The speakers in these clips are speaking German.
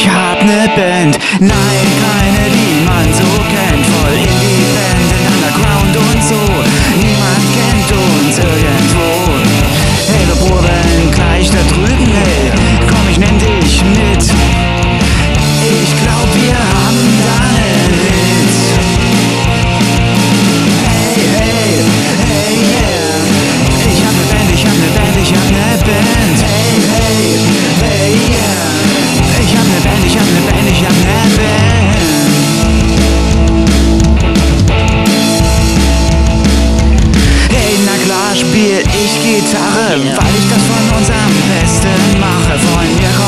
Ich hab ne Band, nein, keine Liebe. spiel ich Gitarre, yeah. weil ich das von uns am besten mache. Freund, wir kommen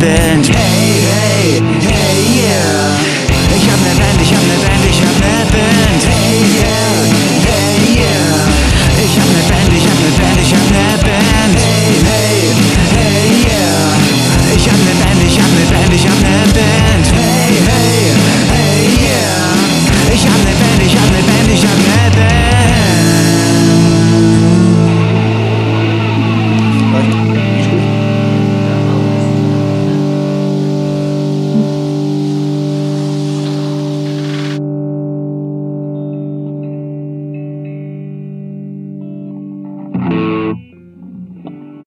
bin. Hey, hey, hey, yeah. Ich hab ne Band, ich hab ne Band, ich hab ne Band. Hey, yeah, hey, yeah. Ich hab ne Band, ich hab ne Band, ich hab ne Band. Hey, hey, hey, yeah. Ich hab ne Band, ich hab ne Band, ich hab ne Band.